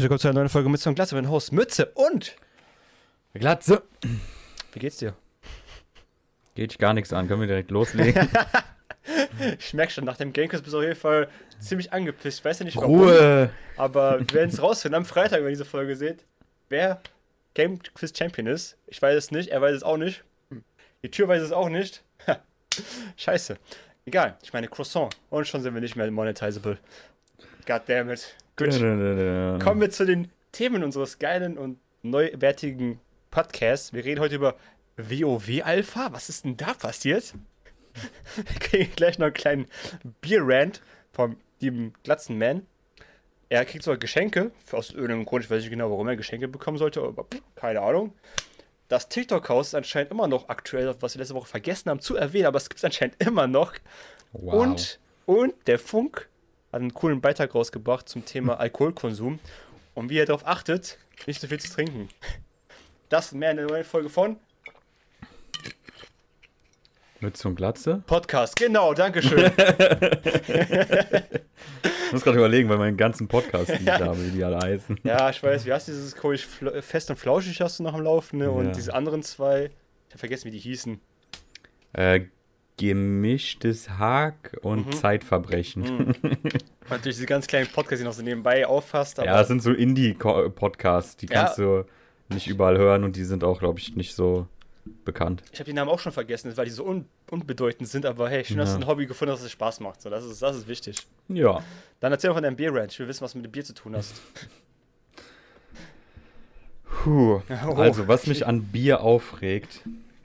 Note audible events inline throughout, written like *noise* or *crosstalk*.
willkommen zu einer neuen Folge Mütze und Glatze dem Host Mütze und Glatze. wie geht's dir? Geht dich gar nichts an, können wir direkt loslegen. *laughs* Ich merke schon, nach dem Gamequiz bist du auf jeden Fall ziemlich angepisst. Ich weiß ja nicht warum, Ruhe. aber wir werden es rausfinden am Freitag, wenn ihr diese Folge seht, wer Gamequiz Champion ist. Ich weiß es nicht, er weiß es auch nicht. Die Tür weiß es auch nicht. Scheiße. Egal, ich meine Croissant. Und schon sind wir nicht mehr monetizable. Goddammit. Gut. Kommen wir zu den Themen unseres geilen und neuwertigen Podcasts. Wir reden heute über WoW Alpha. Was ist denn da passiert? Wir kriegen gleich noch einen kleinen Bier-Rant vom lieben Glatzenman. Er kriegt sogar Geschenke. Aus irgendeinem Grund, ich weiß nicht genau, warum er Geschenke bekommen sollte, aber keine Ahnung. Das TikTok-Haus ist anscheinend immer noch aktuell, was wir letzte Woche vergessen haben zu erwähnen, aber es gibt es anscheinend immer noch. Wow. Und, und der Funk hat einen coolen Beitrag rausgebracht zum Thema Alkoholkonsum und wie ihr darauf achtet, nicht so viel zu trinken. Das und mehr in der neuen Folge von Mütze und Glatze. Podcast. Genau, Dankeschön. Ich muss gerade überlegen, weil meinen ganzen Podcast, die ich habe, wie die alle heißen. ja, ich weiß, wie heißt dieses komisch fest und flauschig hast du noch am Laufen, ne? Und Ja. diese anderen zwei, ich hab vergessen, wie die hießen. Äh, gemischtes Hack und Mhm. Zeitverbrechen. *laughs* Und natürlich diese ganz kleinen Podcasts, die noch so nebenbei auffasst. Ja, das sind so Indie-Podcasts, die Ja. kannst du nicht überall hören und die sind auch, glaube ich, nicht so bekannt. ich habe die Namen auch schon vergessen, weil die so un unbedeutend sind. Aber hey, schön, dass du Ja. ein Hobby gefunden hast, das dir Spaß macht. So, das, ist, das ist wichtig. Ja. Dann erzähl doch von deinem Bier-Ranch. Ich will wissen, was du mit dem Bier zu tun hast. Puh. *laughs* Oh. Also, was mich an Bier aufregt,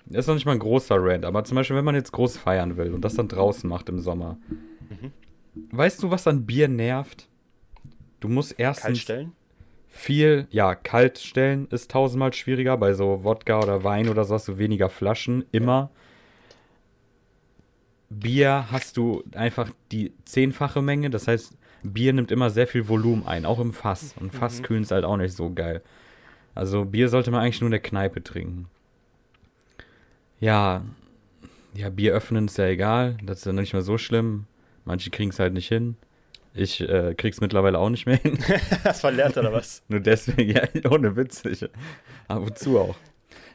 ist noch nicht mal ein großer Rant, aber zum Beispiel, wenn man jetzt groß feiern will und das dann draußen macht im Sommer. Mhm. Weißt du, was an Bier nervt? Du musst erstens Kaltstellen? viel, ja, kalt stellen ist tausendmal schwieriger. Bei so Wodka oder Wein oder so hast du weniger Flaschen, immer. Bier hast du einfach die zehnfache Menge, das heißt, Bier nimmt immer sehr viel Volumen ein, auch im Fass. Und Fass Mhm. kühlen ist halt auch nicht so geil. Also Bier sollte man eigentlich nur in der Kneipe trinken. Ja, ja, Bier öffnen ist ja egal, das ist ja nicht mehr so schlimm. Manche kriegen es halt nicht hin. Ich äh, krieg's mittlerweile auch nicht mehr hin. *laughs* das verlernt oder was? *laughs* Nur deswegen, ja, *laughs* ohne Witz. Ich, ab und zu auch.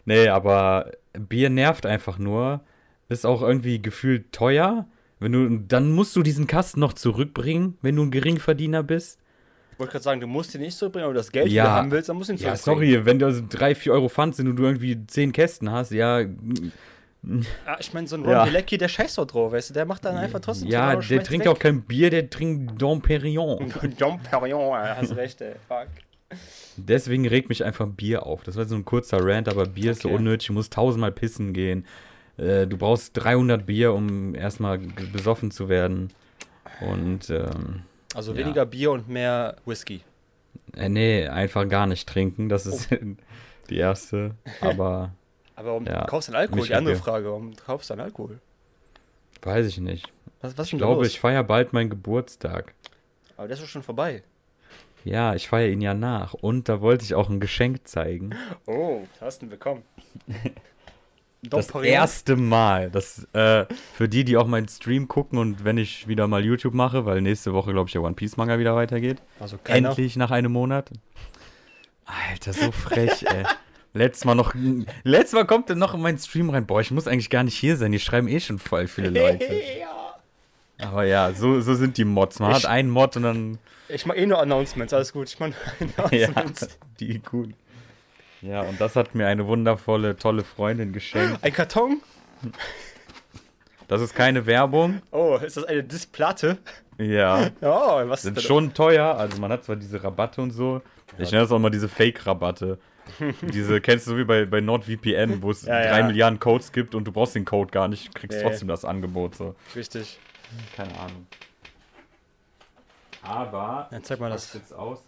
Nee, aber Bier nervt einfach nur. Ist auch irgendwie gefühlt teuer. Wenn du, dann musst du diesen Kasten noch zurückbringen, wenn du ein Geringverdiener bist. Ich wollte gerade sagen, du musst den nicht zurückbringen, aber das Geld Ja. haben willst, dann musst du ihn Ja, zurückbringen. sorry, wenn du also 3, 4 Euro Pfand sind und du irgendwie 10 Kästen hast, ja. Ja, ich meine, so ein Ron Ja. Bilecki, der scheißt doch drauf, weißt du, der macht dann einfach trotzdem Ja, so, der trinkt weg. auch kein Bier, der trinkt Dom Perignon. *laughs* Dom Perignon, ey, hast recht, ey. Fuck. Deswegen regt mich einfach Bier auf. Das war so ein kurzer Rant, aber Bier ist so Okay. unnötig. Du musst tausendmal pissen gehen. Äh, du brauchst 300 Bier, um erstmal besoffen zu werden. Und, ähm, Also Ja. weniger Bier und mehr Whisky. äh, nee, einfach gar nicht trinken. Das ist *laughs* die erste. Aber *laughs* Aber warum Ja, kaufst du denn Alkohol? Die andere Frage, warum kaufst du denn Alkohol? weiß ich nicht. Was, was Ich glaube, los? ich feiere bald meinen Geburtstag. Aber der ist doch schon vorbei. Ja, ich feiere ihn ja nach. Und da wollte ich auch ein Geschenk zeigen. Oh, hast du denn bekommen? *laughs* Das erste Mal. Das, äh, für die, die auch meinen Stream gucken und wenn ich wieder mal YouTube mache, weil nächste Woche, glaube ich, der One Piece Manga wieder weitergeht. Also keiner. Endlich nach einem Monat. Alter, so frech, ey. *laughs* Letztes Mal noch. Letztes Mal kommt er noch in meinen Stream rein. Boah, ich muss eigentlich gar nicht hier sein. Die schreiben eh schon voll viele *laughs* Leute. ja. Aber ja, so, so sind die Mods. Man Ich- hat einen Mod und dann. Ich mach eh nur Announcements, alles gut. Ich mach nur *laughs* Ja, Announcements. die gut. Ja, und das hat mir eine wundervolle, tolle Freundin geschenkt. Ein Karton? Das ist keine Werbung. Oh, ist das eine Displatte? Ja. Oh, was Sind ist das? schon teuer. Also man hat zwar diese Rabatte und so. Ich nenne das auch mal diese Fake-Rabatte. diese, kennst du so wie bei, bei NordVPN, wo es Ja, drei ja. Milliarden Codes gibt und du brauchst den Code gar nicht, kriegst Nee. trotzdem das Angebot. So. Richtig. Keine Ahnung. Aber, Dann zeig mal das. jetzt aus?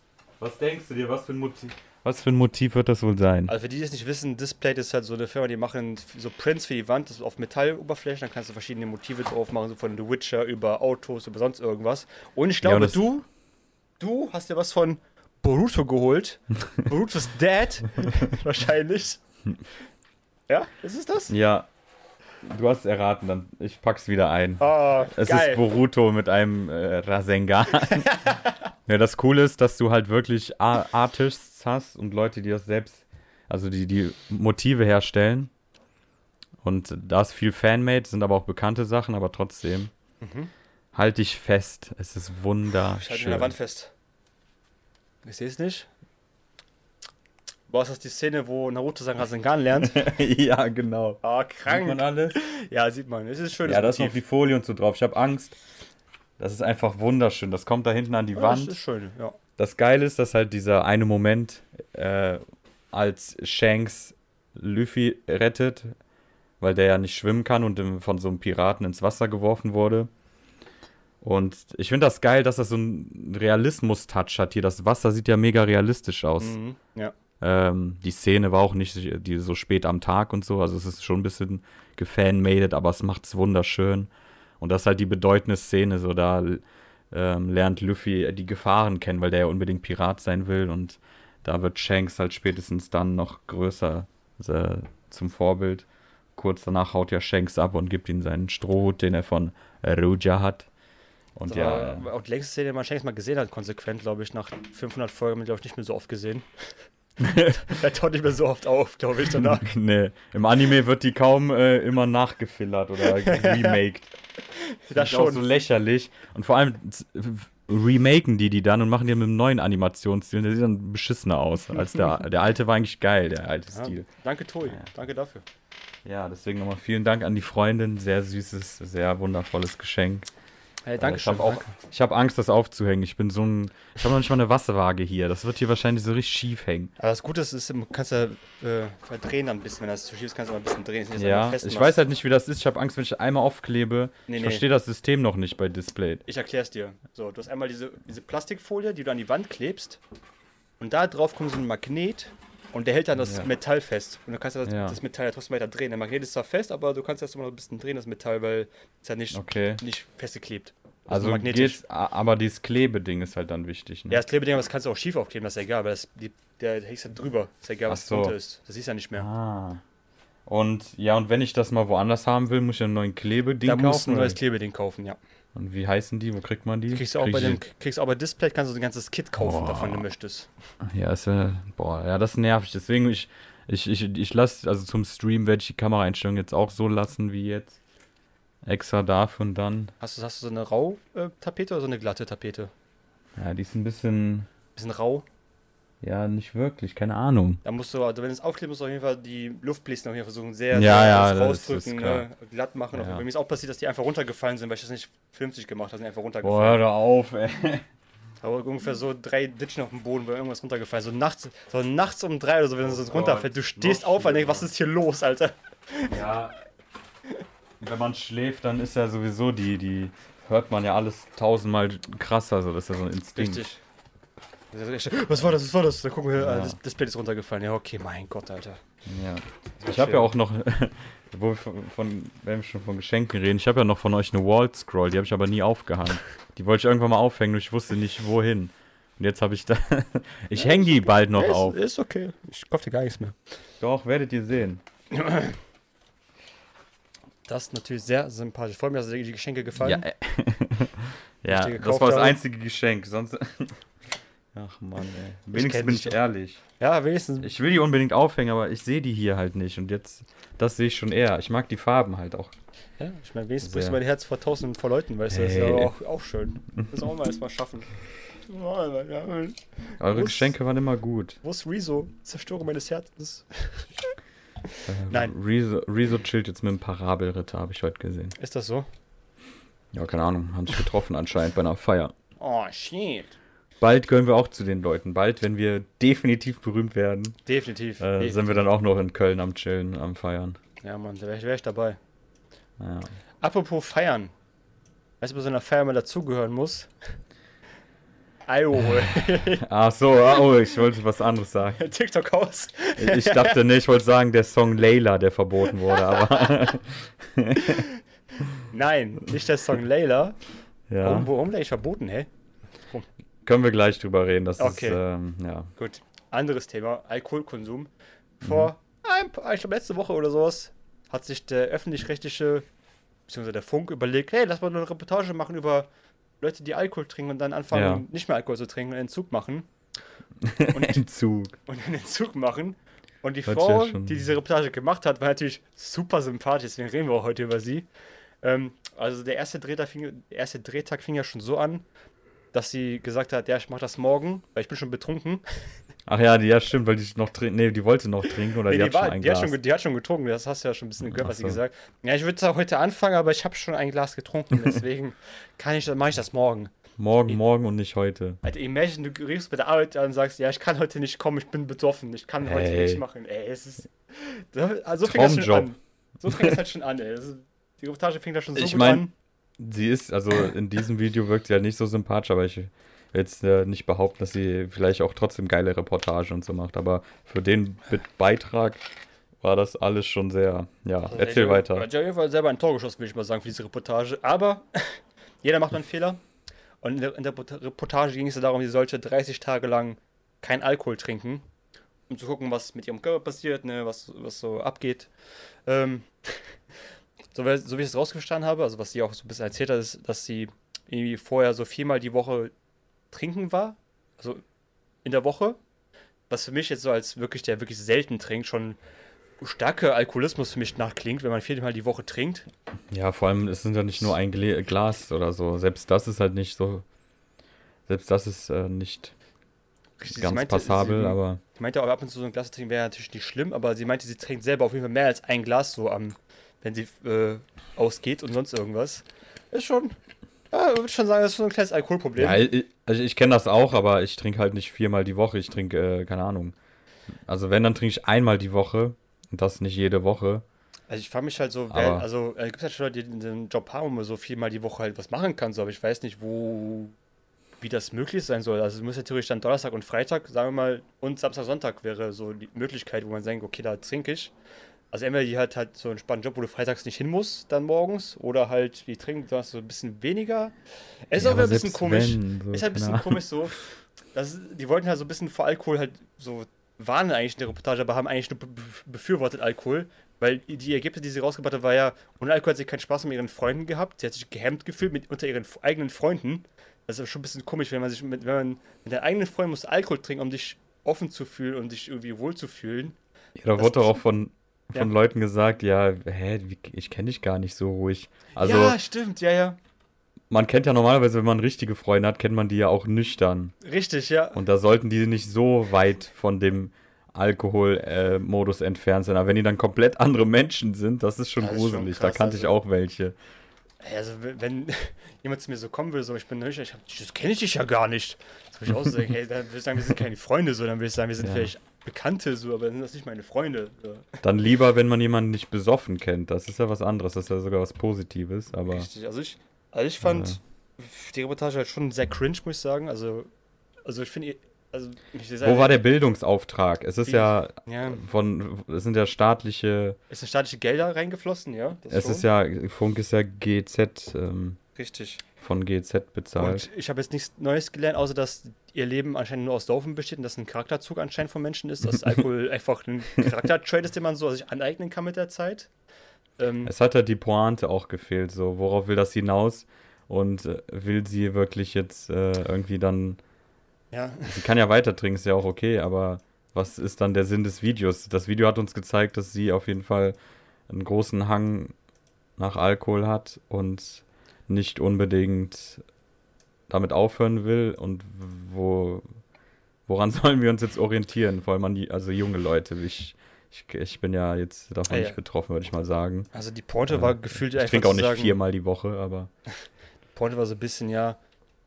Was denkst du dir, was für ein Motiv? Was für ein Motiv wird das wohl sein? Also für die, die es nicht wissen, Displate ist halt so eine Firma, die machen so Prints für die Wand, das ist auf Metalloberflächen, dann kannst du verschiedene Motive drauf machen, so von The Witcher über Autos, über sonst irgendwas. Und ich Ja, glaube, das- du, du hast dir was von Boruto geholt. *laughs* Boruto's Dad, *laughs* wahrscheinlich. Ja, ist es das? Ja. Du hast es erraten, dann ich pack's wieder ein. Oh, Es geil. ist Boruto mit einem äh, Rasengan. *laughs* ja, das Coole ist, dass du halt wirklich Artists hast und Leute, die das selbst, also die die Motive herstellen. Und da ist viel Fanmade, sind aber auch bekannte Sachen, aber trotzdem. Mhm. Halt dich fest, es ist Ich halte wunderschön. in der Wand fest. Ich sehe es nicht. Boah, ist das die Szene, wo Naruto seinen Rasengan lernt? *laughs* ja, genau. Ah, Sieht man krank. alles? Ja, sieht man. Es ist schön. Ja, da ist noch die Folie und so drauf. Ich habe Angst. Das ist einfach wunderschön. Das kommt da hinten an die Das Wand. ist schön, ja. Das Geile ist, dass halt dieser eine Moment, äh, als Shanks Luffy rettet, weil der ja nicht schwimmen kann und von so einem Piraten ins Wasser geworfen wurde. Und ich finde das geil, dass das so einen Realismus-Touch hat hier. Das Wasser sieht ja mega realistisch aus. Mhm. Ja. Ähm, die Szene war auch nicht die, so spät am Tag und so. Also es ist schon ein bisschen gefanmadet, aber es macht es wunderschön. Und das ist halt die bedeutende Szene. So da ähm, lernt Luffy die Gefahren kennen, weil der ja unbedingt Pirat sein will. Und da wird Shanks halt spätestens dann noch größer äh, zum Vorbild. Kurz danach haut ja Shanks ab und gibt ihm seinen Strohhut, den er von Ruja hat. Und Das ja, auch die längste Szene, die man Shanks mal gesehen hat, konsequent, glaube ich. Nach 500 Folgen glaube ich, nicht mehr so oft gesehen. *laughs* er taucht nicht mehr so oft auf, glaube ich, danach. *laughs* nee, im Anime wird die kaum äh, immer nachgefillert oder *laughs* remaked. Das ist auch so schon. lächerlich. Und vor allem remaken die die dann und machen die mit einem neuen Animationsstil. Der sieht dann beschissener aus. Als der, der alte war eigentlich geil, der alte Ja, Stil. danke, Toi. Danke dafür. Ja, deswegen nochmal vielen Dank an die Freundin. Sehr süßes, sehr wundervolles Geschenk. Hey, Äh, danke ich schön. habe auch, ich habe Angst, das aufzuhängen. Ich bin so ein, ich habe noch nicht mal eine Wasserwaage hier. Das wird hier wahrscheinlich so richtig schief hängen. Aber das Gute ist, ist du kannst ja äh, verdrehen ein bisschen. Wenn das zu schief ist, kannst du mal ein bisschen drehen. Ja, ich machst. weiß halt nicht, wie das ist. Ich habe Angst, wenn ich einmal aufklebe. Nee, ich nee. verstehe das System noch nicht bei Display. Ich erklär's dir. So, du hast einmal diese, diese Plastikfolie, die du an die Wand klebst. Und da drauf kommt so ein Magnet. Und der hält dann das Ja. Metall fest. Und du kannst das, Ja. das Metall ja trotzdem weiter drehen. Der Magnet ist zwar fest, aber du kannst das immer noch ein bisschen drehen, das Metall, weil es ja nicht, Okay. nicht festgeklebt. Also geht's, a- aber dieses Klebeding ist halt dann wichtig. Ne? Ja, das Klebeding, aber das kannst du auch schief aufkleben, das ist ja egal, weil das, die, der, hängt ja drüber. Ist ja egal, was so. drunter ist. Das siehst du ja nicht mehr. Ah. Und ja, und wenn ich das mal woanders haben will, muss ich einen neuen Klebeding da musst du kaufen. ein neues? Klebeding kaufen, ja. Und wie heißen die? Wo kriegt man die? Kriegst du auch Krieg bei dem, kriegst auch bei Display, kannst du ein ganzes Kit kaufen, Oh. davon du möchtest. Ja, ist ja, boah, ja, das nervt. Deswegen, ich, ich, ich, ich lasse, also zum Stream werde ich die Kameraeinstellung jetzt auch so lassen wie jetzt. Extra dafür und dann. Hast du, hast du so eine Rau-Tapete oder so eine glatte Tapete? Ja, die ist ein bisschen, Bisschen rau. Ja, nicht wirklich, keine Ahnung. Da musst du, also wenn du es aufklebst, musst du auf jeden Fall die Luftbläschen auf jeden Fall versuchen, sehr, Ja, sehr ja, das rausdrücken, ne, glatt machen. Ja. Mir ist auch passiert, dass die einfach runtergefallen sind, weil ich das nicht vernünftig gemacht habe, sind einfach Boah, runtergefallen. hör doch auf, ey. Aber ungefähr so drei Ditchen auf dem Boden, weil irgendwas runtergefallen ist. So nachts, so nachts um drei oder so, wenn es so Gott, runterfällt. Du stehst auf und denkst, was ist hier los, Alter? Ja. Wenn man schläft, dann ist ja sowieso die, die hört man ja alles tausendmal krasser, so das ist ja so ein Instinkt. Richtig. Was war das? Was war das? Da gucken wir, Ja. äh, das Display ist runtergefallen. Ja, okay, mein Gott, Alter. Ja. Ich habe ja auch noch, *laughs* wo wir von, von, wenn wir schon von Geschenken reden, ich habe ja noch von euch eine Wall Scroll, die habe ich aber nie aufgehangen. Die wollte ich irgendwann mal aufhängen, nur ich wusste nicht wohin. Und jetzt habe ich da, *laughs* ich Ja, hänge die okay. bald noch Ja, ist, auf. Ist okay. Ich kauf dir gar nichts mehr. Doch, werdet ihr sehen. *clears throat* Das ist natürlich sehr sympathisch. Ich freue mich, dass dir die Geschenke gefallen. Ja, äh, *laughs* ja das war das einzige Geschenk, sonst... Ach Mann, ey. Wenigstens bin ich doch. ehrlich. Ja, wenigstens. Ich will die unbedingt aufhängen, aber ich sehe die hier halt nicht. Und jetzt, das sehe ich schon eher. Ich mag die Farben halt auch. Ja, ich meine, wenigstens brichst du mein Herz vor tausenden von Leuten, weißt du, das ist ja auch, auch schön. Das auch mal erstmal schaffen. *laughs* Eure ist- Geschenke waren immer gut. Wo ist Rezo? Zerstörung meines Herzens. Äh, Nein. Rezo, Rezo chillt jetzt mit dem Parabelritter, habe ich heute gesehen. Ist das so? Ja, keine Ahnung. Haben sich getroffen anscheinend bei einer Feier. Oh, shit. Bald gehören wir auch zu den Leuten. Bald, wenn wir definitiv berühmt werden, Definitiv. äh, Definitiv. sind wir dann auch noch in Köln am Chillen, am Feiern. Ja, Mann, da wäre ich, wär ich dabei. Ja. Apropos feiern. Weißt du, bei so einer Feier mal dazugehören muss? Ayo, *laughs* Ach so, ah, oh, ich wollte was anderes sagen. *laughs* TikTok aus. Ich dachte nicht, ich wollte sagen, der Song Layla, der verboten wurde, aber *laughs* Nein, nicht der Song Layla. ja. Warum, warum eigentlich verboten, hä? Können wir gleich drüber reden. Das Okay. ist, ähm, ja. Gut, anderes Thema, Alkoholkonsum. Vor, ein paar, ich glaube letzte Woche oder sowas, hat sich der öffentlich-rechtliche, beziehungsweise der Funk überlegt, hey, lass mal eine Reportage machen über Leute, die Alkohol trinken und dann anfangen, Ja. nicht mehr Alkohol zu trinken und Entzug machen. *laughs* Entzug. und einen Entzug machen. Und die Hört Frau, ja die diese Reportage gemacht hat, war natürlich super sympathisch, deswegen reden wir auch heute über sie. Ähm, also der erste, Drehtag fing, der erste Drehtag fing ja schon so an, dass sie gesagt hat, ja, ich mach das morgen, weil ich bin schon betrunken. *laughs* Ach ja, die, ja, stimmt, weil die noch trinken. Nee, die wollte noch trinken oder Nee, die, die, hat schon war, ein die, hat Glas. schon, ge- die hat schon getrunken, das hast du ja schon ein bisschen gehört, Ach was sie so. gesagt Ja, ich würde zwar heute anfangen, aber ich habe schon ein Glas getrunken, *laughs* deswegen kann ich, mache ich das morgen. Morgen, morgen und nicht heute. Alter, imagine, du riefst bei der Arbeit an und sagst, ja, ich kann heute nicht kommen, ich bin besoffen, ich kann heute Ey. nicht machen. Ey, es ist. Also so fängt das schon an. So fängt das halt schon an, ey. Ist, die Reportage fängt da schon so Ich gut mein- an. Sie ist, also in diesem Video wirkt sie halt nicht so sympathisch, aber ich will jetzt äh, nicht behaupten, dass sie vielleicht auch trotzdem geile Reportage und so macht. Aber für den Be Beitrag war das alles schon sehr. Ja, Also, erzähl ey, weiter. Hat ja auf jeden Fall selber ein Tor geschossen, würde ich mal sagen, für diese Reportage. Aber *laughs* jeder macht einen Fehler. Und in der, in der Report- Reportage ging es ja darum, sie sollte 30 Tage lang kein Alkohol trinken, um zu gucken, was mit ihrem Körper passiert, ne, was, was so abgeht. Ähm, so, wie- so wie ich es rausgestanden habe, also was sie auch so ein bisschen erzählt hat, ist, dass sie irgendwie vorher so viermal die Woche trinken war. Also in der Woche. Was für mich jetzt so als wirklich, der wirklich selten trinkt, schon starker Alkoholismus für mich nachklingt, wenn man viermal die Woche trinkt. Ja, vor allem, es sind ja nicht nur ein Glas oder so. Selbst das ist halt nicht so. Selbst das ist äh, nicht Richtig, ganz meinte, passabel, sie, aber Sie meinte auch ab und zu so ein Glas zu trinken wäre natürlich nicht schlimm, aber sie meinte, sie trinkt selber auf jeden Fall mehr als ein Glas so am, wenn sie äh, ausgeht und sonst irgendwas. Ist schon, ja, ich würde schon sagen, das ist so ein kleines Alkoholproblem. Ja, ich, also ich kenne das auch, aber ich trinke halt nicht viermal die Woche. Ich trinke, äh, keine Ahnung. Also wenn, dann trinke ich einmal die Woche. Und das nicht jede Woche. Also ich frage mich halt so, wer, also äh, gibt es halt schon Leute, die den Job haben, wo man so viermal die Woche halt was machen kann, so, aber ich weiß nicht, wo, wie das möglich sein soll. Also es muss ja theoretisch dann Donnerstag und Freitag, sagen wir mal, und Samstag, Sonntag wäre so die Möglichkeit, wo man sagt, okay, da trinke ich. Also entweder die hat halt so einen spannenden Job, wo du freitags nicht hin musst, dann morgens, oder halt die trinken das so ein bisschen weniger. Es ist Ja, auch wieder ein bisschen komisch. wenn, so, ist halt ein bisschen keine komisch so. Das, die wollten halt so ein bisschen vor Alkohol halt so warnen eigentlich in der Reportage, aber haben eigentlich nur be- be- befürwortet Alkohol. Weil die Ergebnisse, die sie rausgebracht hat, war ja, ohne Alkohol hat sie keinen Spaß mit ihren Freunden gehabt. Sie hat sich gehemmt gefühlt mit, unter ihren eigenen Freunden. Das ist schon ein bisschen komisch, wenn man sich mit, wenn man mit deinen eigenen Freunden muss Alkohol trinken, um dich offen zu fühlen und dich irgendwie wohl zu fühlen. Ja, da Das wurde ist- auch von, von Ja. Leuten gesagt, ja, hä, ich kenne dich gar nicht so ruhig. Also, ja, stimmt, ja, ja. man kennt ja normalerweise, wenn man richtige Freunde hat, kennt man die ja auch nüchtern. Richtig, ja. Und da sollten die nicht so weit von dem Alkohol-Modus entfernt sein. Aber wenn die dann komplett andere Menschen sind, das ist schon Das ist schon gruselig. krass, da kannte ich also. auch welche. Also, wenn, wenn *laughs* jemand zu mir so kommen würde, so, ich bin nüchtern, ich hab, das kenne ich dich ja gar nicht. Das würde ich auch so sagen, hey, dann würde ich sagen, wir sind keine Freunde, so, dann würde ich sagen, wir sind Ja. vielleicht Bekannte, so, aber sind das nicht meine Freunde. So. Dann lieber, wenn man jemanden nicht besoffen kennt. Das ist ja was anderes. Das ist ja sogar was Positives. Aber Richtig, also ich, also ich fand die Reportage halt schon sehr cringe, muss ich sagen. Also, also ich finde, also, ich wo war der Bildungsauftrag? Es ist ja Ja, von, es sind ja staatliche, es sind staatliche Gelder reingeflossen, ja. es schon. ist ja, Funk ist ja GZ, ähm, Richtig. Von GZ bezahlt. Und ich habe jetzt nichts Neues gelernt, außer dass ihr Leben anscheinend nur aus Saufen besteht und das ein Charakterzug anscheinend von Menschen ist, dass *laughs* Alkohol einfach ein Charaktertrade ist, den man so sich aneignen kann mit der Zeit. Ähm, Es hat halt die Pointe auch gefehlt, so, worauf will das hinaus? Und äh, will sie wirklich jetzt äh, irgendwie dann, ja, sie kann ja weiter trinken, ist ja auch okay, aber was ist dann der Sinn des Videos? Das Video hat uns gezeigt, dass sie auf jeden Fall einen großen Hang nach Alkohol hat und nicht unbedingt damit aufhören will und wo, woran *laughs* sollen wir uns jetzt orientieren? Vor allem an die, also junge Leute. Ich, ich, ich bin ja jetzt davon Ah, ja. nicht betroffen, würde ich mal sagen. also die Pointe Ja. war gefühlt Ich einfach trinke auch nicht sagen, viermal die Woche, aber *laughs* Pointe war so ein bisschen, ja,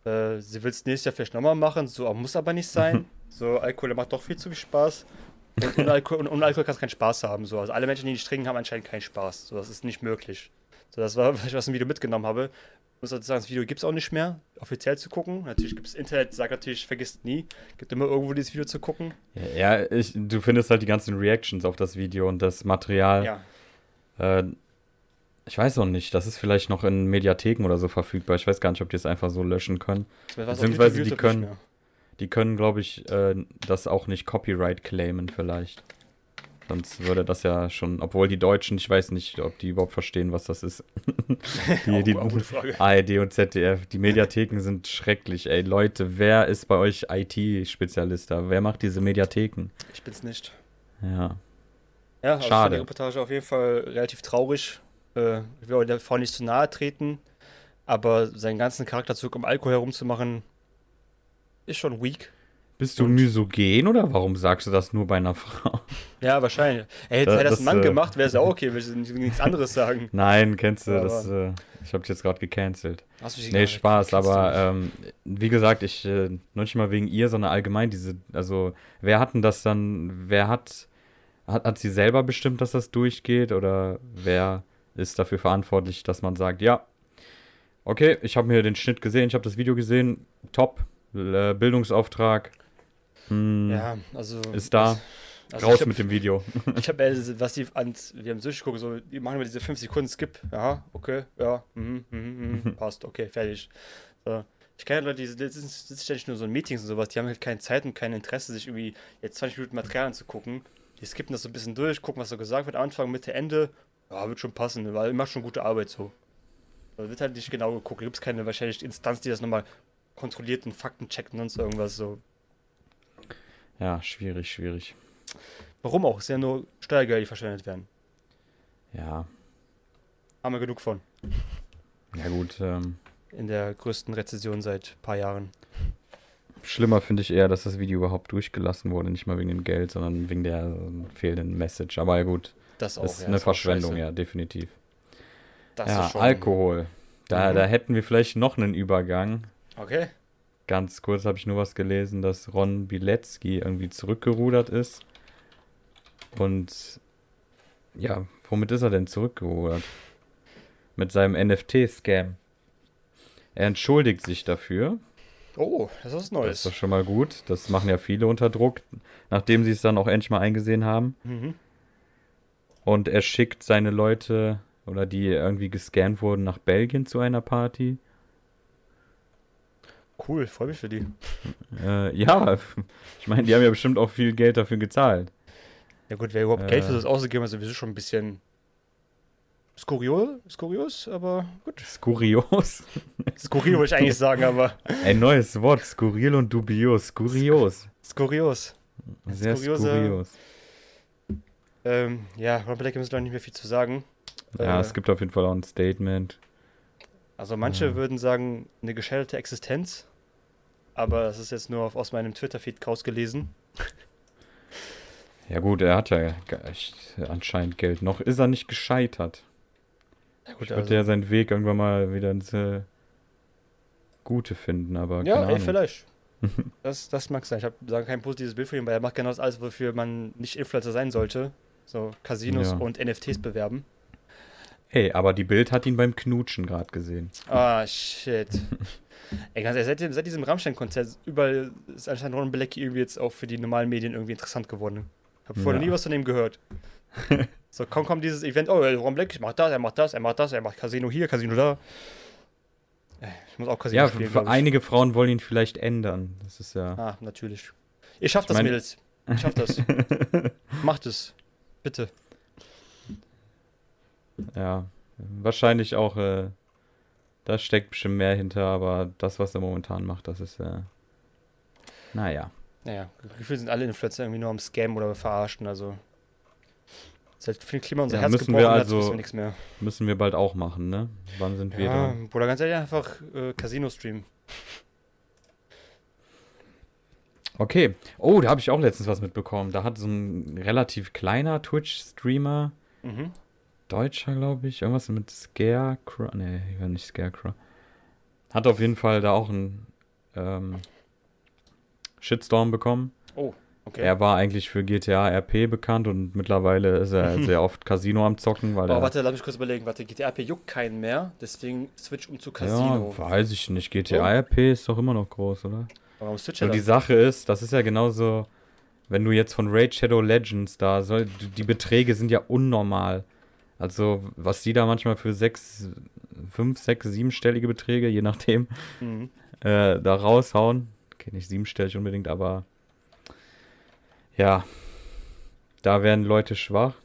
äh, sie will es nächstes Jahr vielleicht nochmal machen, so muss aber nicht sein. *laughs* so, Alkohol macht doch viel zu viel Spaß. Und ohne Alkohol, und ohne Alkohol kannst du keinen Spaß haben. So. Also alle Menschen, die nicht trinken, haben anscheinend keinen Spaß. So, das ist nicht möglich. So, das war, *laughs* was ich aus dem Video mitgenommen habe. Ich muss dazu sagen, das Video gibt es auch nicht mehr, offiziell zu gucken. Natürlich gibt es Internet, sagt natürlich, vergisst nie. Gibt immer irgendwo dieses Video zu gucken. ja, ich, du findest halt die ganzen Reactions auf das Video und das Material. Ja. Äh, ich weiß auch nicht, das ist vielleicht noch in Mediatheken oder so verfügbar. Ich weiß gar nicht, ob die es einfach so löschen können. Beziehungsweise YouTube, die können-. Die können, glaube ich, äh, das auch nicht Copyright claimen vielleicht. Sonst würde das ja schon, obwohl die Deutschen, ich weiß nicht, ob die überhaupt verstehen, was das ist. *laughs* die, die. ARD und ZDF, die Mediatheken sind schrecklich. Ey, Leute, wer ist bei euch IT-Spezialist da? Wer macht diese Mediatheken? Ich bin's nicht. Ja. Ja, also Schade. die Reportage auf jeden Fall relativ traurig. Äh, ich will auch der Frau nicht zu nahe treten, aber seinen ganzen Charakterzug um Alkohol herumzumachen, ist schon weak. Bist du Und- misogen oder warum sagst du das nur bei einer Frau? *laughs* Ja, wahrscheinlich. Ey, hätte Da- hätte das das, ein Mann äh, gemacht, wäre es ja auch okay, will ich *laughs* nichts anderes sagen. Nein, kennst du Aber- das? Äh, ich hab dich jetzt gerade gecancelt. Hast du dich Nee, Spaß, aber ähm, wie gesagt, ich, äh, noch nicht mal wegen ihr, sondern allgemein diese, also wer hat denn das dann, wer hat, hat, hat sie selber bestimmt, dass das durchgeht oder wer ist dafür verantwortlich, dass man sagt, ja, okay, ich habe mir den Schnitt gesehen, ich habe das Video gesehen, top, äh, Bildungsauftrag, hm, Ja, also. ist da, Also raus hab, mit dem Video. *laughs* Ich habe, was die ans, wir haben durchgeguckt, so, die machen immer diese 5 Sekunden Skip. Ja, okay, ja, mhm, mhm, mhm, *laughs* passt, okay, fertig. So. Ich kenne ja Leute, die sitzen, sitzen ständig nur so in Meetings und sowas, die haben halt keine Zeit und kein Interesse, sich irgendwie jetzt 20 Minuten Material anzugucken. Die skippen das so ein bisschen durch, gucken, was so gesagt wird, Anfang, Mitte, Ende. Ja, wird schon passen, weil macht schon gute Arbeit so. Da wird halt nicht genau geguckt. Da gibt es keine wahrscheinlich Instanz, die das nochmal kontrolliert und Fakten checkt und sonst irgendwas so. Ja, schwierig, schwierig. Warum auch? Es sind ja nur Steuergelder, die verschwendet werden. Ja, Haben wir genug von. ja gut, ähm, In der größten Rezession seit ein paar Jahren. Schlimmer finde ich eher, dass das Video überhaupt durchgelassen wurde. Nicht mal wegen dem Geld, sondern wegen der äh, fehlenden Message. Aber ja gut, Das auch. das ist ja, eine auch Verschwendung, ja, definitiv. Das ja, ist schon. Alkohol. Da, Mhm. da hätten wir vielleicht noch einen Übergang. Okay. Ganz kurz habe ich nur was gelesen, dass Ron Bilecki irgendwie zurückgerudert ist. Und ja, womit ist er denn zurückgerudert? Mit seinem NFT-Scam. Er entschuldigt sich dafür. Oh, das ist was Das ist doch schon mal gut. Das machen ja viele unter Druck, nachdem sie es dann auch endlich mal eingesehen haben. Mhm. Und er schickt seine Leute oder die irgendwie gescannt wurden nach Belgien zu einer Party. Cool, freue mich für die. Äh, ja, ich meine, die haben ja bestimmt auch viel Geld dafür gezahlt. Ja gut, wer überhaupt Äh. Geld für das ausgegeben hat, ist sowieso schon ein bisschen skurriol, skurios, aber gut. Skurios. *laughs* Skurril wollte ich eigentlich sagen, aber *laughs* Ein neues Wort, skurril und dubios. Skurios. skurios. Sehr Skurriose- skurios. Ähm, ja, Ron Black müssen noch nicht mehr viel zu sagen. Ja, Äh, es gibt auf jeden Fall auch ein Statement. Also manche Ja. würden sagen, eine gescheiterte Existenz. Aber das ist jetzt nur auf, aus meinem Twitter-Feed rausgelesen. Ja gut, er hat ja anscheinend Geld. Noch ist er nicht gescheitert. Ja, Ich gut, würde also, ja seinen Weg irgendwann mal wieder ins äh, Gute finden, aber ja ey, vielleicht. *laughs* Das, das mag sein. Ich habe sagen kein positives Bild von ihm, weil er macht genau das alles, wofür man nicht Influencer sein sollte. So Casinos Ja. und NFTs bewerben. Ey, aber die Bild hat ihn beim Knutschen gerade gesehen. Ah, shit. *laughs* Ey, ganz ehrlich, seit, seit diesem Rammstein-Konzert überall ist anscheinend Ron Bilecki irgendwie jetzt auch für die normalen Medien irgendwie interessant geworden. Ich habe vorher Ja. nie was von ihm gehört. *laughs* so, kaum kommt dieses Event, oh, Ron Bilecki macht das, er macht das, er macht das, er macht Casino hier, Casino da. Ich muss auch Casino Ja, spielen, für ich. einige Frauen wollen ihn vielleicht ändern. Das ist ja. Ah, natürlich. Ihr schafft Ich das, mein- Mädels. Ihr schafft das. *laughs* Macht es. Bitte. Ja, wahrscheinlich auch, äh, da steckt bestimmt mehr hinter, aber das, was er momentan macht, das ist, äh, naja. Naja, gefühlt sind alle Influencer irgendwie nur am Scam oder verarschen, also. Seit viel Klima unser Ja, Herz müssen wir also- wissen wir nichts mehr. Müssen wir bald auch machen, ne? Wann sind wir Ja, dran? Bruder, ganz ehrlich, einfach äh, Casino-Stream. Okay. Oh, da habe ich auch letztens was mitbekommen. Da hat so ein relativ kleiner Twitch-Streamer, Mhm. Deutscher, glaube ich, irgendwas mit Scarecrow. Nee, ich war nicht Scarecrow. Hat auf jeden Fall da auch einen ähm, Shitstorm bekommen. Okay. Er war eigentlich für GTA RP bekannt und mittlerweile ist er *laughs* sehr oft Casino am Zocken, weil Oh, warte, lass mich kurz überlegen. Warte, GTA RP juckt keinen mehr, deswegen Switch um zu ja, Casino. weiß ich nicht. GTA RP ist doch immer noch groß, oder? Warum Switch Und die? Sache ist, das ist ja genauso, wenn du jetzt von Raid Shadow Legends da soll, die Beträge sind ja unnormal. Also, was die da manchmal für sechs, fünf, sechs, siebenstellige Beträge, je nachdem, Mhm. äh, da raushauen. Okay, nicht siebenstellig unbedingt, aber ja. Da werden Leute schwach.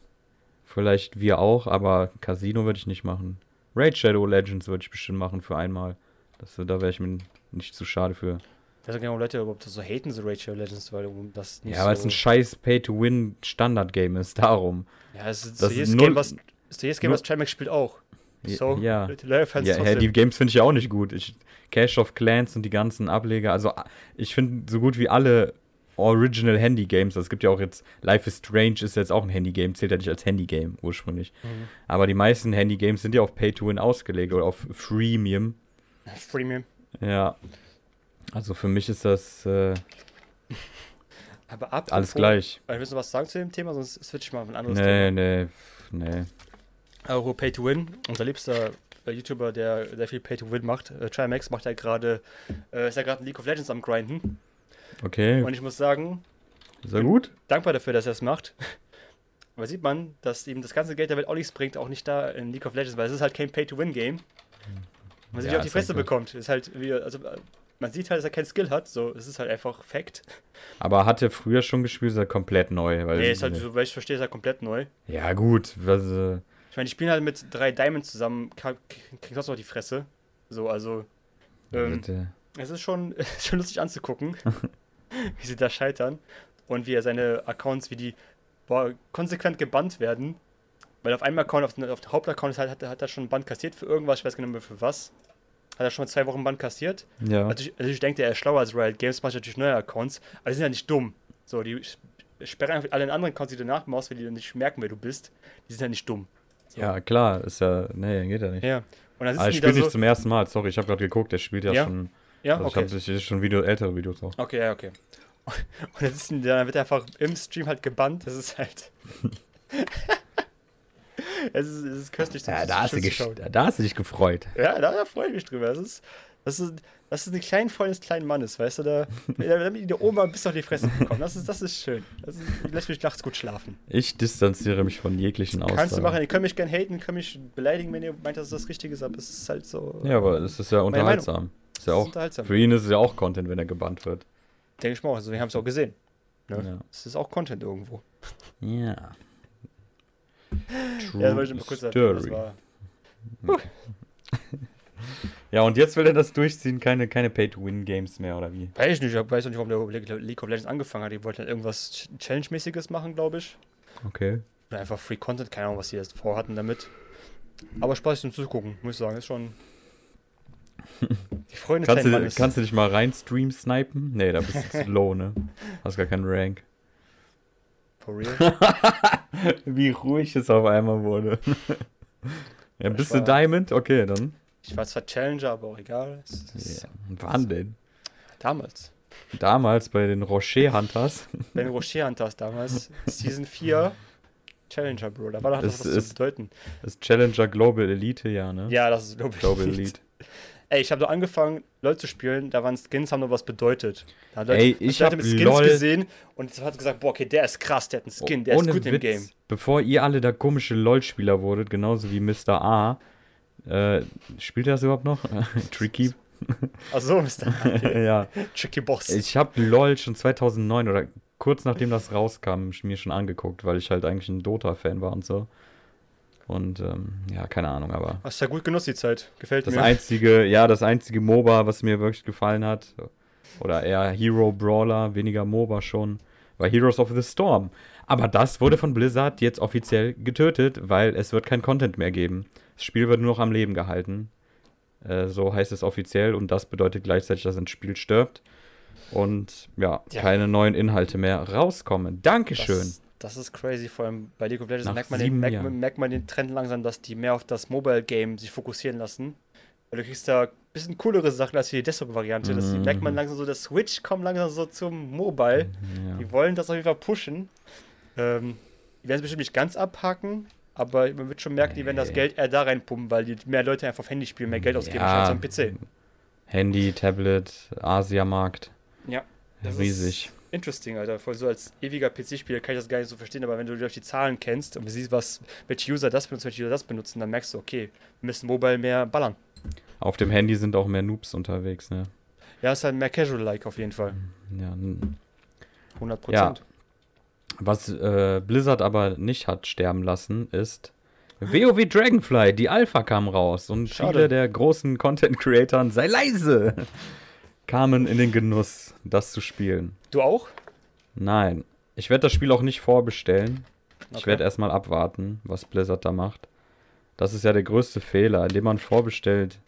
Vielleicht wir auch, aber Casino würde ich nicht machen. Raid Shadow Legends würde ich bestimmt machen für einmal. Das, da wäre ich mir nicht zu schade für. Ich nicht, warum Leute überhaupt so haten, so Rachel Legends, weil das nicht Ja, weil so es ein scheiß Pay-to-Win-Standard-Game ist, *laughs* darum. Ja, es ist das jedes ist Game, null- was, jedes Game, was Trimax spielt auch. So, ja. Ja, ja, die Games finde ich ja auch nicht gut. Ich, Cash of Clans und die ganzen Ableger. Also, a- ich finde so gut wie alle Original Handy-Games. Also, es gibt ja auch jetzt Life is Strange ist jetzt auch ein Handy-Game, zählt ja nicht als Handy-Game ursprünglich. Mhm. Aber die meisten Handy-Games sind ja auf Pay-to-Win ausgelegt oder auf Freemium. Freemium. Ja. Also, für mich ist das äh, *laughs* Aber ab. alles gleich. Willst du was sagen zu dem Thema? Sonst switch ich mal auf ein anderes Nee, nee, nee. Euro Pay to Win. Unser liebster äh, YouTuber, der sehr viel Pay to Win macht, äh, Trimax, macht ja gerade, äh, ist ja gerade in League of Legends am Grinden. Okay, Und ich muss sagen, er gut? dankbar dafür, dass er es macht. Aber sieht man, dass ihm das ganze Geld der Welt auch nichts bringt, auch nicht da in League of Legends, weil es ist halt kein Pay to Win Game. Man sich Ja, auf die ist halt Fresse bekommt. Ist halt wie, also äh, man sieht halt, dass er kein Skill hat, so, es ist halt einfach Fact. Aber hat er früher schon gespielt, ist er komplett neu? Weil, Nee, ist halt, so, weil ich verstehe, ist halt komplett neu. Ja, gut. Was, äh, Ich meine, die spielen halt mit drei Diamonds zusammen, kriegen sonst noch die Fresse. So, also. Ähm, bitte. Es ist schon, *laughs* schon lustig anzugucken, *laughs* wie sie da scheitern und wie er seine Accounts, wie die boah, konsequent gebannt werden. Weil auf einem Account, auf, den- auf dem Hauptaccount ist halt, hat, er- hat er schon ein Band kassiert für irgendwas, ich weiß gar nicht mehr für was. Hat er schon zwei Wochen Band kassiert. Ja. Natürlich, natürlich denkt er, er ist schlauer als Riot Games, macht natürlich neue Accounts, aber die sind ja nicht dumm. So, die sperren einfach alle anderen Accounts, die du nachmachst, weil die dann nicht merken, wer du bist. Die sind ja nicht dumm. Ja, klar, ist ja. Nee, geht ja nicht. Ja. Und dann Aber er die da spielt so. nicht zum ersten Mal, sorry, ich habe gerade geguckt, der spielt ja, Ja? schon. ja, Also okay. ich habe schon Video, ältere Videos auch. Okay, ja, okay. *laughs* Und dann, sitzen dann wird er einfach im Stream halt gebannt. Das ist halt. *laughs* es, ist, es ist köstlich zum Ja, da hast, du da hast du dich gefreut. Ja, da, da freue ich mich drüber. Das ist, das ist, das ist eine kleine Freundin des kleinen Mannes, weißt du? Da, *laughs* da damit die Oma bis auf die Fresse bekommen. Das ist, das ist schön. Das ist, lässt mich nachts gut schlafen. Ich distanziere mich von jeglichen Aussagen. Kannst du machen, ihr könnt mich gern haten, könnt mich beleidigen, wenn ihr meint, dass das richtig ist, aber es ist halt so. Ja, aber es ist ja unterhaltsam. Ist ja es ist auch, unterhaltsam. für ihn ist es ja auch Content, wenn er gebannt wird. Denke ich mal auch. Also, wir haben es auch gesehen. Ne? Ja. Es ist auch Content irgendwo. Ja. True *laughs* Ja, das wollte ich mal kurz sagen. Das story. war. *laughs* Ja, und jetzt will er das durchziehen, keine, keine Pay-to-Win-Games mehr, oder wie? Weiß ich nicht, ich weiß auch nicht, warum der Le- League of Legends angefangen hat. Die wollten halt irgendwas Ch- Challenge-mäßiges machen, glaube ich. Okay. Oder einfach Free Content, keine Ahnung, was die jetzt vorhatten damit. Aber Spaß zum Zugucken, muss ich sagen, ist schon. *laughs* Die Freunde Kannst du, kannst du dich mal rein stream snipen? Nee, da bist du zu low, ne? Hast gar keinen Rank. For real. *laughs* Wie ruhig es auf einmal wurde. *laughs* ja, bist du Diamond? Okay, dann. Ich war zwar Challenger, aber auch egal. Ist Ja. Wann denn? Damals. Damals bei den Rocher Hunters. Wenn Rocher Hunters damals, Season 4, Challenger, Bro. Da war doch Es was zu ist- bedeuten. Das Challenger Global Elite, ja, ne? Ja, das ist Global, Global Elite. Elite. Ey, ich habe da angefangen, LOL zu spielen, da waren Skins, haben noch was bedeutet. Da Leute, Ey, ich hab mit Skins LOL gesehen und hat gesagt, boah, okay, der ist krass, der hat einen Skin, der ist gut im Witz, Game. Bevor ihr alle da komische LOL-Spieler wurdet, genauso wie Mr. A, äh, spielt er das überhaupt noch? *laughs* Tricky? Achso, Mr. *laughs* Okay. ja. Tricky Boss. Ich habe LOL schon 2009 oder kurz nachdem das rauskam, mir schon angeguckt, weil ich halt eigentlich ein Dota-Fan war und so. Und ähm, ja, keine Ahnung, aber Hast ja gut genutzt die Zeit. Gefällt das mir. einzige, ja, das einzige MOBA, was mir wirklich gefallen hat, oder eher Hero Brawler, weniger MOBA schon, war Heroes of the Storm. Aber das wurde von Blizzard jetzt offiziell getötet, weil es wird kein Content mehr geben. Das Spiel wird nur noch am Leben gehalten. Äh, so heißt es offiziell und das bedeutet gleichzeitig, dass ein Spiel stirbt und ja, Ja. keine neuen Inhalte mehr rauskommen. Dankeschön. Das, das ist crazy, vor allem bei League of Legends merkt man, den, merkt, merkt man den Trend langsam, dass die mehr auf das Mobile-Game sich fokussieren lassen. Weil du kriegst da ein bisschen coolere Sachen als die Desktop-Variante. Das Mhm. merkt man langsam so, der Switch kommt langsam so zum Mobile. ja. Die wollen das auf jeden Fall pushen. Ähm, die werden es bestimmt nicht ganz abhaken, aber man wird schon merken, die werden das. Geld eher da reinpumpen, weil die mehr Leute einfach auf Handy spielen, mehr Geld ausgeben Ja. als am PC. Handy, Tablet, Asiamarkt, Ja. Das riesig. Ist interesting, Alter. Voll so als ewiger PC-Spieler kann ich das gar nicht so verstehen, aber wenn du durch die Zahlen kennst und siehst, was, welche User das benutzen, welche User das benutzen, dann merkst du, okay, wir müssen Mobile mehr ballern. Auf dem Handy sind auch mehr Noobs unterwegs, ne? Ja, ist halt mehr Casual-like auf jeden Fall. Ja, n- 100 Prozent. Was äh, Blizzard aber nicht hat sterben lassen, ist WoW Dragonfly. Die Alpha kam raus und Schade. viele der großen Content-Creatoren, sei leise, kamen in den Genuss, das zu spielen. Du auch? Nein, ich werde das Spiel auch nicht vorbestellen. Ich Okay. werde erstmal abwarten, was Blizzard da macht. Das ist ja der größte Fehler. Indem man vorbestellt,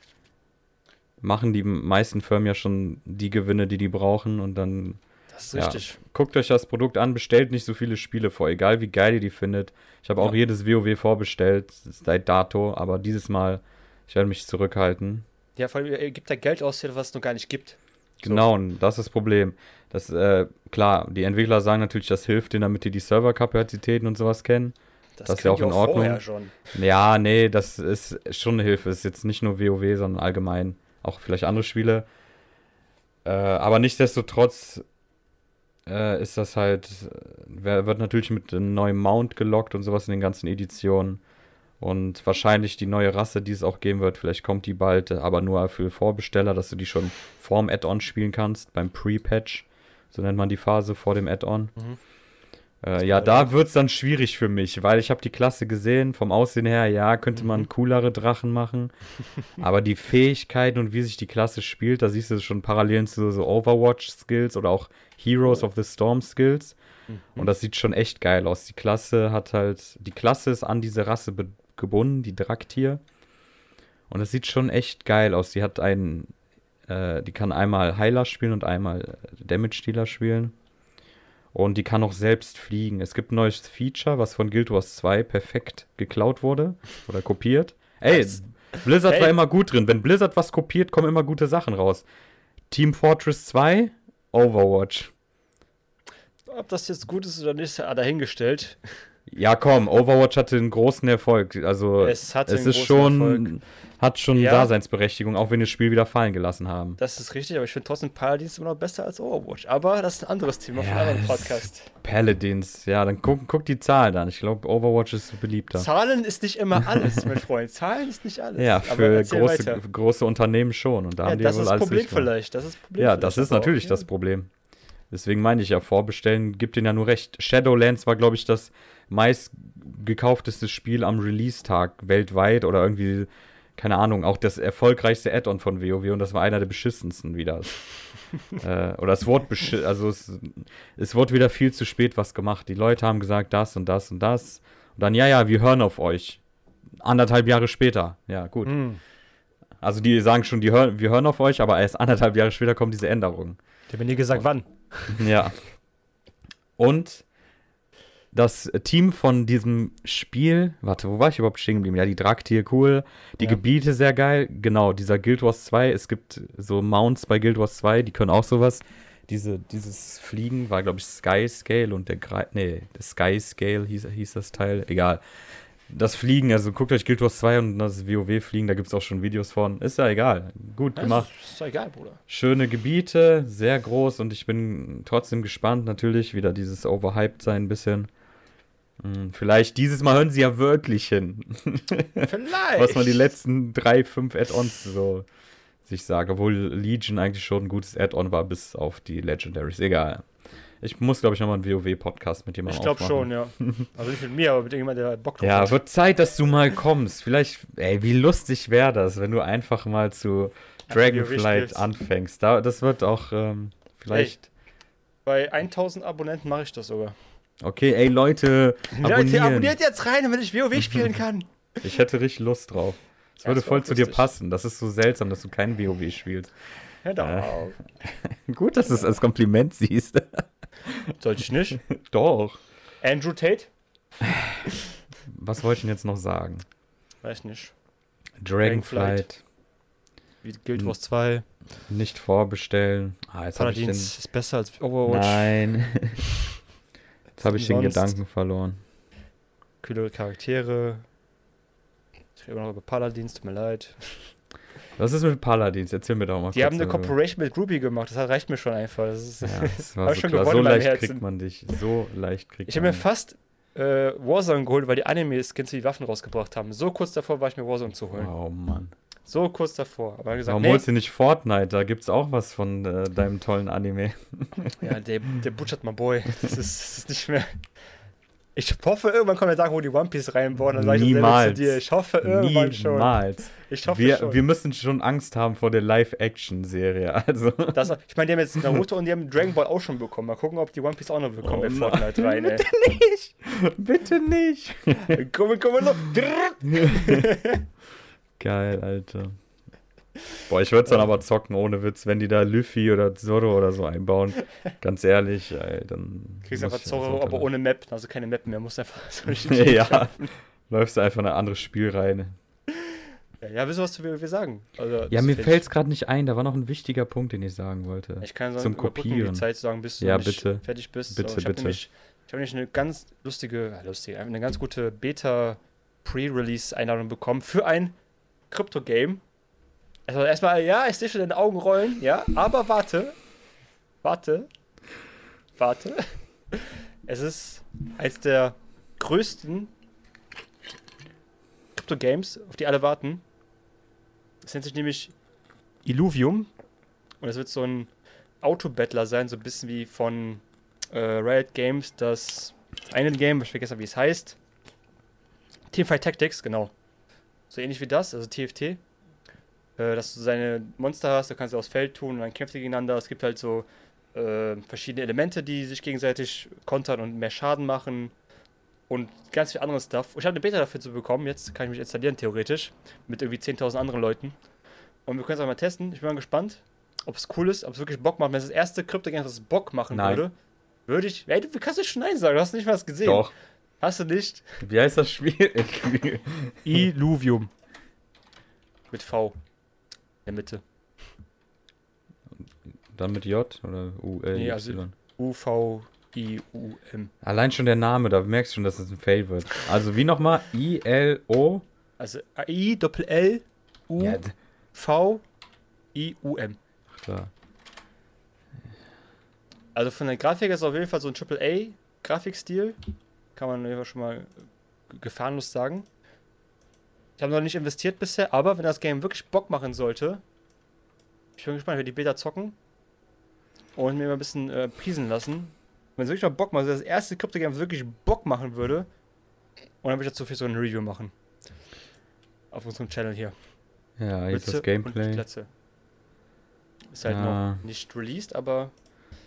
machen die meisten Firmen ja schon die Gewinne, die die brauchen. Und dann Das ist Ja. richtig. guckt euch das Produkt an, bestellt nicht so viele Spiele vor, egal wie geil ihr die findet. Ich habe auch Ja. jedes WoW vorbestellt, seit dato, aber dieses Mal, ich werde mich zurückhalten. Ja, vor allem, ihr gebt da Geld aus, für was es noch gar nicht gibt. Genau, und das ist das Problem. Das, äh, klar, die Entwickler sagen natürlich, das hilft denen, damit die die Serverkapazitäten und sowas kennen. Das ist ja auch in Ordnung. schon. Ja, nee, das ist schon eine Hilfe. Ist jetzt nicht nur WoW, sondern allgemein auch vielleicht andere Spiele. Äh, aber nichtsdestotrotz äh, ist das halt, wird natürlich mit einem neuen Mount gelockt und sowas in den ganzen Editionen. Und wahrscheinlich die neue Rasse, die es auch geben wird, vielleicht kommt die bald, aber nur für Vorbesteller, dass du die schon vorm Add-on spielen kannst, beim Pre-Patch. So nennt man die Phase vor dem Add-on. Mhm. Äh, ja, da wird es dann schwierig für mich, weil ich habe die Klasse gesehen, vom Aussehen her, ja, könnte man Mhm. coolere Drachen machen. *laughs* aber die Fähigkeiten und wie sich die Klasse spielt, da siehst du schon Parallelen zu so Overwatch-Skills oder auch Heroes of the Storm-Skills. Mhm. Und das sieht schon echt geil aus. Die Klasse hat halt, die Klasse ist an diese Rasse gebunden, die Draktier. Und das sieht schon echt geil aus. Die hat einen, äh, die kann einmal Heiler spielen und einmal Damage-Dealer spielen. Und die kann auch selbst fliegen. Es gibt ein neues Feature, was von Guild Wars 2 perfekt geklaut wurde oder kopiert. Ey, Was? Blizzard Hey. war immer gut drin. Wenn Blizzard was kopiert, kommen immer gute Sachen raus. Team Fortress 2, Overwatch. Ob das jetzt gut ist oder nicht, dahingestellt. Ja, komm, Overwatch hatte einen großen Erfolg. Also Es hatte es ist schon, Erfolg. hat schon Ja. Daseinsberechtigung, auch wenn wir das Spiel wieder fallen gelassen haben. Das ist richtig, aber ich finde trotzdem Paladins immer noch besser als Overwatch. Aber das ist ein anderes Thema für Ja, einen anderen Podcast. Paladins, ja, dann guck, guck die Zahlen an. Ich glaube, Overwatch ist beliebter. Zahlen ist nicht immer alles, mein Freund. Zahlen ist nicht alles. ja, für große, weiter. große Unternehmen schon. Und da Ja, haben die das ist das Problem vielleicht. Das ist das Problem Ja, das ist auch, natürlich ja. das Problem. Deswegen meine ich ja, vorbestellen gibt denen ja nur recht. Shadowlands war, glaube ich, das meist gekaufteste Spiel am Release-Tag weltweit oder irgendwie, keine Ahnung, auch das erfolgreichste Add-on von WoW und das war einer der beschissensten wieder. *laughs* äh, oder es wurde also es, es wurde wieder viel zu spät was gemacht. Die Leute haben gesagt, das und das und das. Und dann, ja, ja, wir hören auf euch. Anderthalb Jahre später. Ja, gut. Hm. Also die sagen schon, die hören, wir hören auf euch, aber erst anderthalb Jahre später kommen diese Änderungen. Ich habe mir nie gesagt, wann. Ja. Und das Team von diesem Spiel, warte, wo war ich überhaupt stehen geblieben? Ja, die Draktier cool, die Ja. Gebiete sehr geil. Genau, dieser Guild Wars 2, es gibt so Mounts bei Guild Wars 2, die können auch sowas. Diese, dieses Fliegen war, glaube ich, Sky Scale und der Gre nee, der Sky Scale hieß, hieß das Teil, egal. Das Fliegen, also guckt euch Guild Wars 2 und das WoW-Fliegen, da gibt es auch schon Videos von. Ist ja egal. Gut gemacht. Das ist doch egal, Bruder. Schöne Gebiete, sehr groß und ich bin trotzdem gespannt, natürlich, wieder dieses Overhyped sein ein bisschen. Hm, Vielleicht dieses Mal hören sie ja wirklich hin, *laughs* Vielleicht. was man die letzten drei, fünf Add-ons so sich sagt. Obwohl Legion eigentlich schon ein gutes Add-on war, bis auf die Legendaries. Egal. Ich muss, glaube ich, nochmal einen WoW-Podcast mit jemandem Ich glaube schon, ja. *laughs* Also nicht mit mir, aber mit irgendjemandem, der Bock drauf Ja, hat. wird Zeit, dass du mal kommst. Vielleicht, ey, wie lustig wäre das, wenn du einfach mal zu Dragonflight anfängst. Da, das wird auch ähm, vielleicht. Bei 1000 Abonnenten mache ich das sogar. Okay, ey Leute, *laughs* Leute, abonnieren. abonniert jetzt rein, damit ich WoW spielen *laughs* kann. Ich hätte richtig Lust drauf. Das Ja, würde das voll zu dir passen. Das ist so seltsam, dass du kein WoW spielst. Hör doch Äh. auf. *laughs* Gut, dass du es als Kompliment siehst. Sollte ich nicht. Doch. Andrew Tate? Was wollte ich denn jetzt noch sagen? Weiß nicht. Dragonflight, Wie Guild. Wars 2. nicht vorbestellen. Ah, jetzt habe ich den. Paladins ist besser als Overwatch. Nein. Jetzt habe ich den? Gedanken verloren. Kühlere Charaktere. Ich rede immer noch über Paladins, tut mir leid. Was ist mit Paladins? Erzähl mir doch mal Die haben eine. Corporation mit Groupie gemacht, das reicht mir schon einfach. Das ist, Ja, *laughs* das war so schon klar. gewonnen So leicht Herzen. kriegt man dich. So leicht kriegt ich habe mir man fast äh, Warzone geholt, weil die Anime-Skins die Waffen rausgebracht haben. So kurz davor war ich mir Warzone zu dich. holen. Oh Mann. So kurz davor. Aber er gesagt, Warum nee, holst du nicht Fortnite? Da gibt's auch was von äh, deinem tollen Anime. *laughs* ja, der, der butchert my boy. Das ist, das ist nicht mehr. Ich hoffe, irgendwann kommt der Tag, wo die One Piece reinbauen. Dann sage ich Niemals. zu dir. Ich hoffe, irgendwann schon. Niemals. Ich hoffe Wir, schon. wir müssen schon Angst haben vor der Live-Action-Serie. Also. Das, ich meine, die haben jetzt Naruto und die haben Dragon Ball auch schon bekommen. Mal gucken, ob die One Piece auch noch bekommen Oh bei. Fortnite rein, ey. nicht! Bitte nicht! komm, komm, noch. *laughs* Geil, Alter. Boah, ich würde es dann aber zocken, ohne Witz, wenn die da Luffy oder Zoro oder so einbauen. Ganz ehrlich, ey, dann. Kriegst einfach ich Zorro, aber ohne Map. Also keine Map mehr. Musst einfach so *laughs* Ja, läufst du einfach in ein anderes Spiel rein. ja, ja, wisst ihr, was wir, wir sagen? Also, Ja, mir fällt- es gerade nicht ein, da war noch ein wichtiger Punkt, den ich sagen wollte. Ich kann sagen, zum Kopieren. die Zeit sagen, bis du Ja, bitte. fertig bist. Bitte, ich habe bitte. nämlich, ich hab nämlich eine ganz lustige, äh, lustige, eine ganz gute Beta Pre-Release-Einladung bekommen für ein Krypto-Game. Also erstmal, ja, ich sehe schon deine Augen rollen, ja, aber warte, warte, warte. *laughs* Es ist eines der größten Krypto-Games, auf die alle warten. Es nennt sich nämlich Illuvium. Und es wird so ein Autobattler sein, so ein bisschen wie von äh, Riot Games, das eine Game, ich vergesse, wie es heißt. Teamfight Tactics, genau. So ähnlich wie das, also TFT. Äh, dass du seine Monster hast, da kannst du aufs Feld tun und dann kämpft ihr gegeneinander. Es gibt halt so äh, verschiedene Elemente, die sich gegenseitig kontern und mehr Schaden machen. Und ganz viel anderes Stuff. Ich habe eine Beta dafür zu bekommen, jetzt kann ich mich installieren, theoretisch. Mit irgendwie 10.000 anderen Leuten. Und wir können es auch mal testen. Ich bin mal gespannt, ob es cool ist, ob es wirklich Bock macht. Wenn es das erste Krypto-Game was Bock machen Nein. würde, würde ich. Ey, du kannst du schon Nein sagen? Du hast nicht mal was gesehen. Doch. Hast du nicht? Wie heißt das Spiel? *laughs* Illuvium. Mit V. In der Mitte. Dann mit J oder U, L, Nee, also- Y. U-V-I-U-M. Allein schon der Name, da merkst du schon, dass es ein Fail wird. Also wie nochmal? I-L-O? Also I-L-L-U-V-I-U-M. Ja, da. Also von der Grafik ist es auf jeden Fall so ein AAA-Grafikstil. Kann man schon mal gefahrenlos sagen. Ich habe noch nicht investiert bisher, aber wenn das Game wirklich Bock machen sollte, ich bin gespannt, ich werde die Beta zocken und mir mal ein bisschen äh, priesen lassen. Wenn es wirklich mal Bock macht, also das erste Krypto-Game was wirklich Bock machen würde, und dann würde ich dazu für so ein Review machen. Auf unserem Channel hier. Ja, ist Mütze das Gameplay. Ist halt Ja. noch nicht released, aber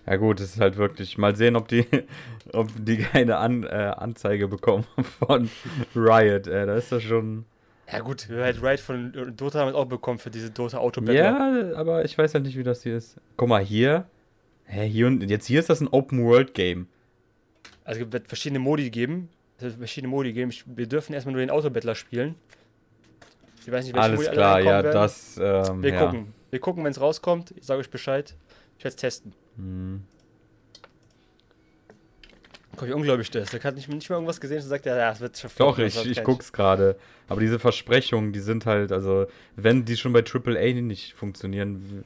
Ja gut, es ist halt wirklich. Mal sehen, ob die, *laughs* ob die keine An, äh, Anzeige bekommen *laughs* von Riot. Äh, da ist das schon. Ja gut, wir halt Raid von äh, Dota haben wir auch bekommen für diese Dota Auto Battle. Ja, aber ich weiß halt nicht, wie das hier ist. Guck mal, hier. Hä, hier und jetzt hier ist das ein Open World Game. Also es wird verschiedene Modi geben. Es wird verschiedene Modi geben. Wir dürfen erstmal nur den Autobattler spielen. Ich weiß nicht, welche Alles Modi alle klar, reinkommen ja, werden. das. Ähm, Wir ja. gucken. Wir gucken, wenn es rauskommt. Ich sage euch Bescheid. Ich werde es testen. Hm. Guck, wie unglaublich das ist. Der hat nicht, nicht mal irgendwas gesehen und sagt, ja, ja, es wird schon Doch, ich, das ich guck's gerade. Aber diese Versprechungen, die sind halt, also, wenn die schon bei AAA nicht funktionieren.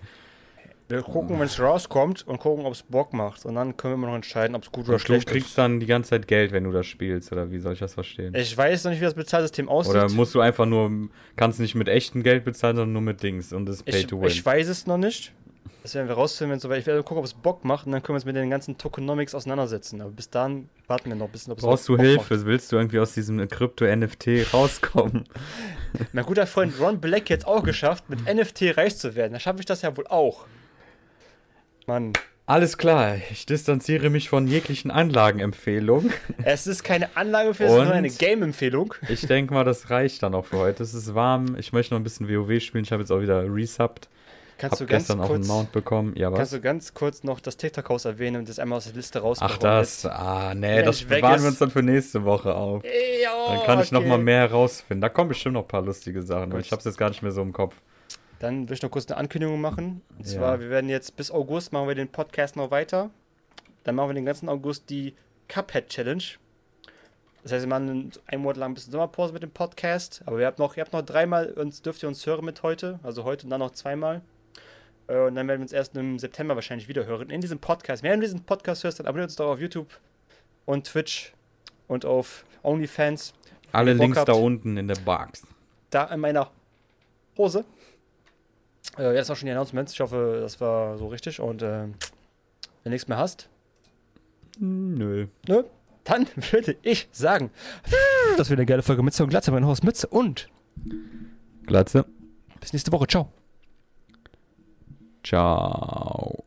Wir gucken, wenn es rauskommt und gucken, ob es Bock macht. Und dann können wir immer noch entscheiden, ob es gut oder Und du schlecht kriegst ist. dann die ganze Zeit Geld, wenn du das spielst, oder wie soll ich das verstehen? Ich weiß noch nicht, wie das Bezahlsystem aussieht. Oder musst du einfach nur, kannst nicht mit echtem Geld bezahlen, sondern nur mit Dings und das ist Pay ich, to Win. ich weiß es noch nicht. Das werden wir rausfinden, wenn es soweit Ich werde gucken, ob es Bock macht und dann können wir uns mit den ganzen Tokenomics auseinandersetzen. Aber bis dahin warten wir noch ein bisschen, ob es Brauchst du Bock Hilfe? Willst du irgendwie aus diesem Krypto-NFT rauskommen? Macht. Mein guter Freund Ron Black jetzt auch geschafft, mit NFT reich zu werden. Dann schaffe ich das ja wohl auch. Mann, Alles klar, ich distanziere mich von jeglichen Anlagenempfehlungen. es ist keine Anlage für es ist nur Und? eine Game-Empfehlung. Ich denke mal, das reicht dann auch für heute. Es ist warm, ich möchte noch ein bisschen WoW spielen. Ich habe jetzt auch wieder resubbed. Kannst Hab du ganz gestern auch einen kurz, Mount bekommen. Ja, was? kannst du ganz kurz noch das TikTok-Haus erwähnen und das einmal aus der Liste Ach, rausbekommen? das. Ah, nee, Wenn das ich ist. wir uns dann für nächste Woche auf. Ey, oh, Dann kann ich noch okay. mal mehr herausfinden. Da kommen bestimmt noch ein paar lustige Sachen. aber Gut. Ich habe es jetzt gar nicht mehr so im Kopf. Dann will ich noch kurz eine Ankündigung machen. Und Ja. zwar, wir werden jetzt bis August machen wir den Podcast noch weiter. Dann machen wir den ganzen August die Cuphead Challenge. Das heißt, wir machen einen Monat lang ein bisschen Sommerpause mit dem Podcast. Aber ihr habt noch, ihr habt noch dreimal, uns dürft ihr uns hören mit heute. Also heute und dann noch zweimal. Äh, Und dann werden wir uns erst im September wahrscheinlich wieder hören. In diesem Podcast. Wenn du diesen Podcast hörst, dann abonniert uns doch auf YouTube und Twitch und auf OnlyFans. Alle Links habt. da unten in der Box. Da in meiner Hose. Äh, ja, das war schon die Announcements. Ich hoffe, das war so richtig. Und äh, wenn du nichts mehr hast, Nö. ne? Dann *laughs* würde ich sagen, das wird eine geile Folge Mütze und Glatze, mein Haus Mütze und Glatze. bis nächste Woche. Ciao. Ciao.